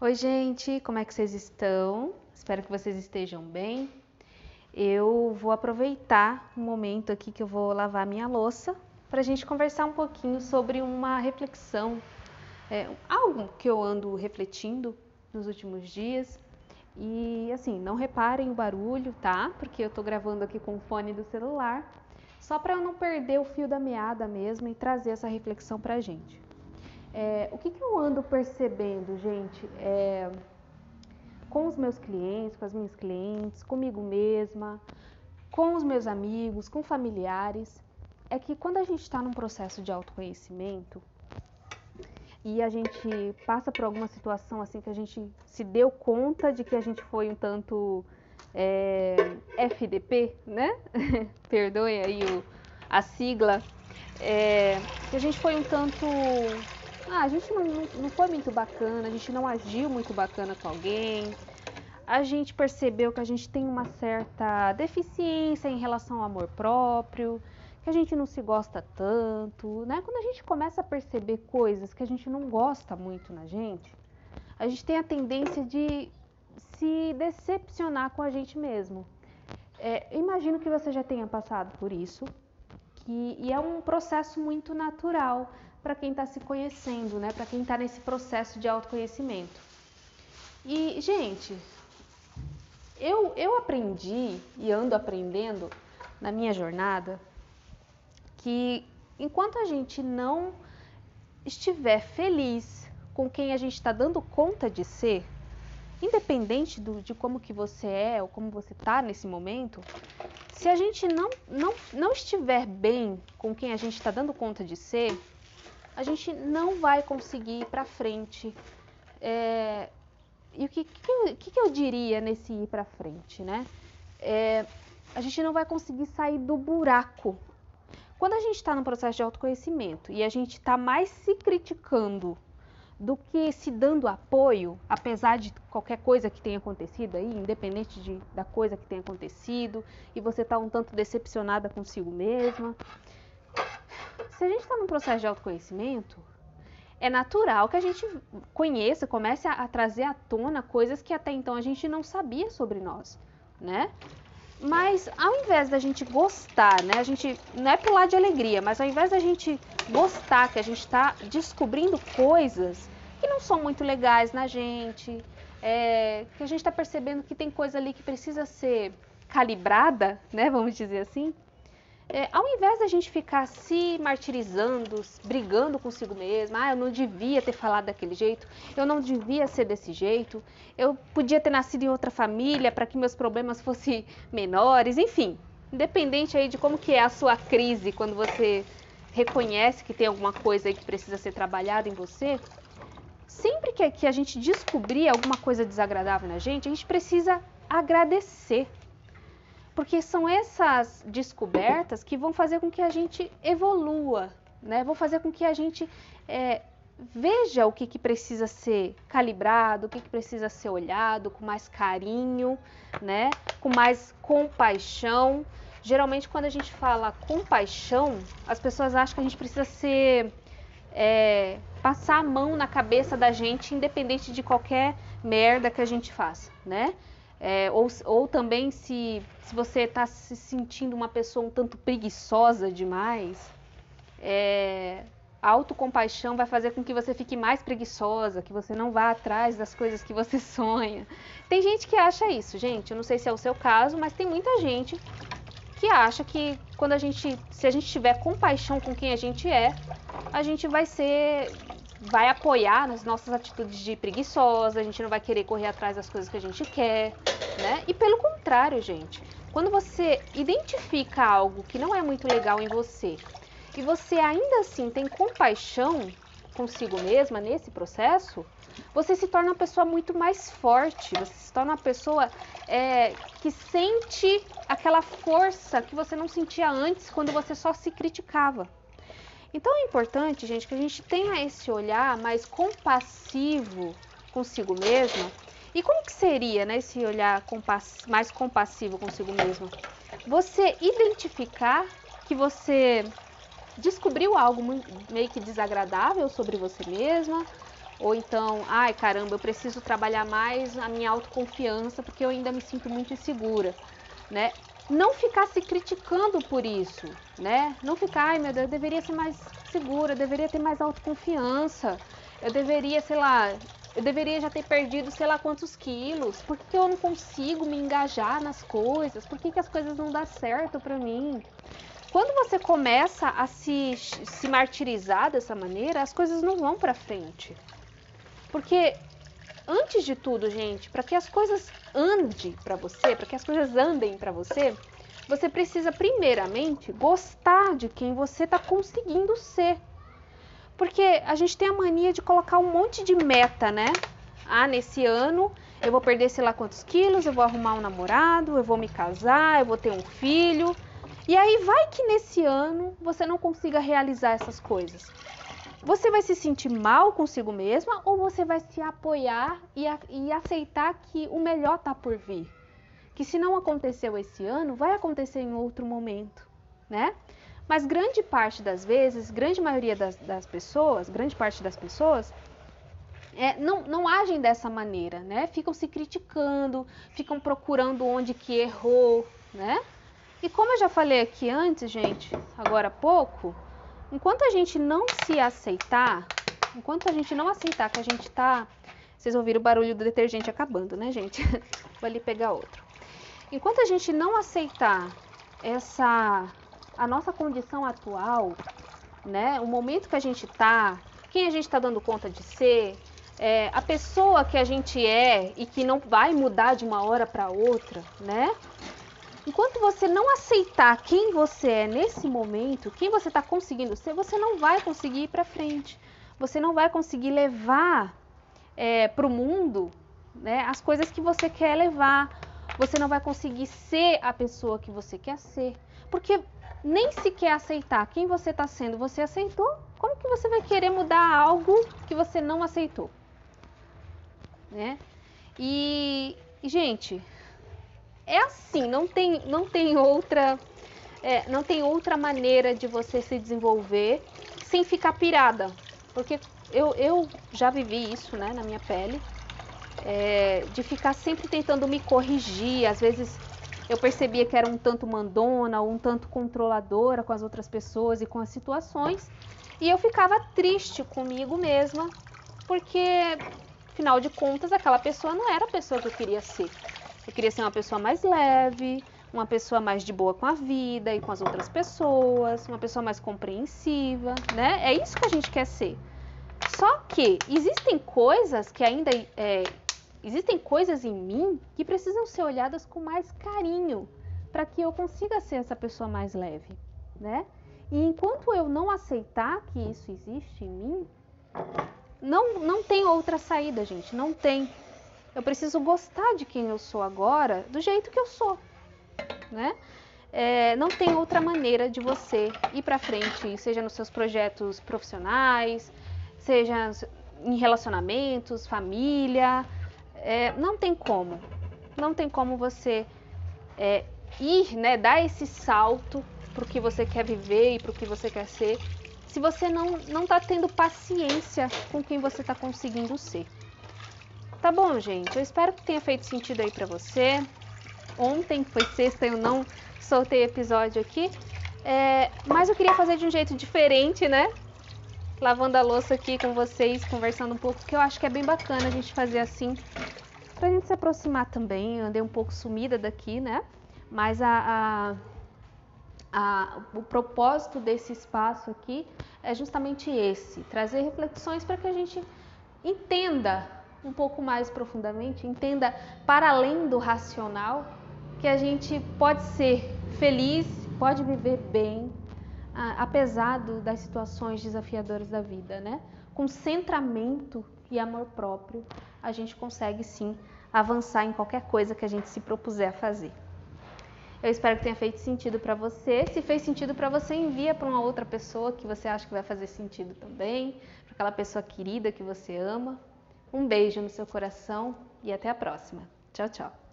Oi, gente, como é que vocês estão? Espero que vocês estejam bem. Eu vou aproveitar o momento aqui que eu vou lavar minha louça para a gente conversar um pouquinho sobre uma reflexão, é, algo que eu ando refletindo nos últimos dias. E assim, não reparem o barulho, tá? Porque eu tô gravando aqui com o fone do celular, só para eu não perder o fio da meada mesmo e trazer essa reflexão pra gente. É, o que, que, eu ando percebendo, gente, é, com os meus clientes, com as minhas clientes, comigo mesma, com os meus amigos, com familiares, é que quando a gente está num processo de autoconhecimento e a gente passa por alguma situação assim que a gente se deu conta de que a gente foi um tanto é, FDP, né? Perdoe aí o, a sigla, é, que a gente foi um tanto ah, a gente não, não foi muito bacana, a gente não agiu muito bacana com alguém, a gente percebeu que a gente tem uma certa deficiência em relação ao amor próprio, que a gente não se gosta tanto, né? Quando a gente começa a perceber coisas que a gente não gosta muito na gente, a gente tem a tendência de se decepcionar com a gente mesmo. É, imagino que você já tenha passado por isso, que, e é um processo muito natural para quem está se conhecendo, né? Para quem está nesse processo de autoconhecimento. E, gente, eu, eu aprendi e ando aprendendo na minha jornada que enquanto a gente não estiver feliz com quem a gente está dando conta de ser, independente do, de como que você é ou como você está nesse momento, se a gente não, não, não estiver bem com quem a gente está dando conta de ser, a gente não vai conseguir ir para frente. É, e o que, que, eu, que, eu diria nesse ir para frente, né? É, a gente não vai conseguir sair do buraco. Quando a gente está no processo de autoconhecimento e a gente está mais se criticando do que se dando apoio, apesar de qualquer coisa que tenha acontecido aí, independente de, da coisa que tenha acontecido, e você está um tanto decepcionada consigo mesma, se a gente está num processo de autoconhecimento, é natural que a gente conheça, comece a, a, trazer à tona coisas que até então a gente não sabia sobre nós, né? Mas ao invés da gente gostar, né? A gente não é pular de alegria, mas ao invés da gente gostar que a gente está descobrindo coisas que não são muito legais na gente, é, que a gente está percebendo que tem coisa ali que precisa ser calibrada, né? Vamos dizer assim é, ao invés da gente ficar se martirizando, brigando consigo mesma, ah, eu não devia ter falado daquele jeito, eu não devia ser desse jeito, eu podia ter nascido em outra família para que meus problemas fossem menores, enfim, independente aí de como que é a sua crise quando você reconhece que tem alguma coisa aí que precisa ser trabalhada em você, sempre que, que a gente descobrir alguma coisa desagradável na gente, a gente precisa agradecer porque são essas descobertas que vão fazer com que a gente evolua, né? Vão fazer com que a gente é, veja o que, que precisa ser calibrado, o que, que precisa ser olhado com mais carinho, né? Com mais compaixão. Geralmente, quando a gente fala compaixão, as pessoas acham que a gente precisa ser é, passar a mão na cabeça da gente, independente de qualquer merda que a gente faça, né? É, ou, ou também se, se você está se sentindo uma pessoa um tanto preguiçosa demais, é, a autocompaixão vai fazer com que você fique mais preguiçosa, que você não vá atrás das coisas que você sonha. Tem gente que acha isso, gente. Eu não sei se é o seu caso, mas tem muita gente que acha que quando a gente, se a gente tiver compaixão com quem a gente é, a gente vai ser vai apoiar nas nossas atitudes de preguiçosa, a gente não vai querer correr atrás das coisas que a gente quer, né? E pelo contrário, gente, quando você identifica algo que não é muito legal em você e você ainda assim tem compaixão consigo mesma nesse processo, você se torna uma pessoa muito mais forte, você se torna uma pessoa é, que sente aquela força que você não sentia antes quando você só se criticava. Então é importante, gente, que a gente tenha esse olhar mais compassivo consigo mesma. E como que seria né, esse olhar compass mais compassivo consigo mesma? Você identificar que você descobriu algo meio que desagradável sobre você mesma, Ou então, ai caramba, eu preciso trabalhar mais a minha autoconfiança porque eu ainda me sinto muito insegura, né? Não ficar se criticando por isso, né? Não ficar, ai meu Deus, eu deveria ser mais segura, eu deveria ter mais autoconfiança, eu deveria, sei lá, eu deveria já ter perdido sei lá quantos quilos. Por que, que eu não consigo me engajar nas coisas? Por que, que as coisas não dão certo para mim? Quando você começa a se, se martirizar dessa maneira, as coisas não vão para frente. Porque antes de tudo, gente, para que as coisas andem para você, para que as coisas andem para você, você precisa primeiramente gostar de quem você está conseguindo ser. Porque a gente tem a mania de colocar um monte de meta, né? Ah, nesse ano eu vou perder sei lá quantos quilos, eu vou arrumar um namorado, eu vou me casar, eu vou ter um filho. E aí vai que nesse ano você não consiga realizar essas coisas. Você vai se sentir mal consigo mesma ou você vai se apoiar e, a, e aceitar que o melhor está por vir? Que se não aconteceu esse ano, vai acontecer em outro momento, né? Mas grande parte das vezes, grande maioria das, das pessoas, grande parte das pessoas, é, não, não agem dessa maneira, né? Ficam se criticando, ficam procurando onde que errou, né? E como eu já falei aqui antes, gente, agora há pouco, enquanto a gente não se aceitar, enquanto a gente não aceitar que a gente tá. Vocês ouviram o barulho do detergente acabando, né, gente? Vou ali pegar outro. Enquanto a gente não aceitar essa a nossa condição atual, né, o momento que a gente está, quem a gente está dando conta de ser, é, a pessoa que a gente é e que não vai mudar de uma hora para outra, né? Enquanto você não aceitar quem você é nesse momento, quem você está conseguindo ser, você não vai conseguir ir para frente. Você não vai conseguir levar é, para o mundo né, as coisas que você quer levar. Você não vai conseguir ser a pessoa que você quer ser. Porque nem sequer aceitar quem você está sendo, você aceitou? Como que você vai querer mudar algo que você não aceitou? Né? E, gente, é assim, não tem, não tem outra, é, não tem outra maneira de você se desenvolver sem ficar pirada, porque eu, eu já vivi isso, né, na minha pele, é, de ficar sempre tentando me corrigir, às vezes eu percebia que era um tanto mandona um tanto controladora com as outras pessoas e com as situações. E eu ficava triste comigo mesma, porque, afinal de contas, aquela pessoa não era a pessoa que eu queria ser. Eu queria ser uma pessoa mais leve, uma pessoa mais de boa com a vida e com as outras pessoas, uma pessoa mais compreensiva, né? É isso que a gente quer ser. Só que existem coisas que ainda é, Existem coisas em mim que precisam ser olhadas com mais carinho para que eu consiga ser essa pessoa mais leve, né? E enquanto eu não aceitar que isso existe em mim, não, não tem outra saída, gente, não tem. Eu preciso gostar de quem eu sou agora, do jeito que eu sou, né? É, não tem outra maneira de você ir para frente, seja nos seus projetos profissionais, seja em relacionamentos, família, é, não tem como, não tem como você é, ir, né, dar esse salto para o que você quer viver e para o que você quer ser, se você não não está tendo paciência com quem você está conseguindo ser. Tá bom, gente? Eu espero que tenha feito sentido aí para você. Ontem foi sexta, eu não soltei episódio aqui, é, mas eu queria fazer de um jeito diferente, né? lavando a louça aqui com vocês, conversando um pouco, que eu acho que é bem bacana a gente fazer assim, pra gente se aproximar também. Eu andei um pouco sumida daqui, né? Mas a, a, o propósito desse espaço aqui é justamente esse: trazer reflexões para que a gente entenda um pouco mais profundamente, entenda para além do racional que a gente pode ser feliz, pode viver bem, apesar das situações desafiadoras da vida, né? Com centramento e amor próprio, a gente consegue sim avançar em qualquer coisa que a gente se propuser a fazer. Eu espero que tenha feito sentido para você. Se fez sentido para você, envia para uma outra pessoa que você acha que vai fazer sentido também, para aquela pessoa querida que você ama. Um beijo no seu coração e até a próxima. Tchau, tchau.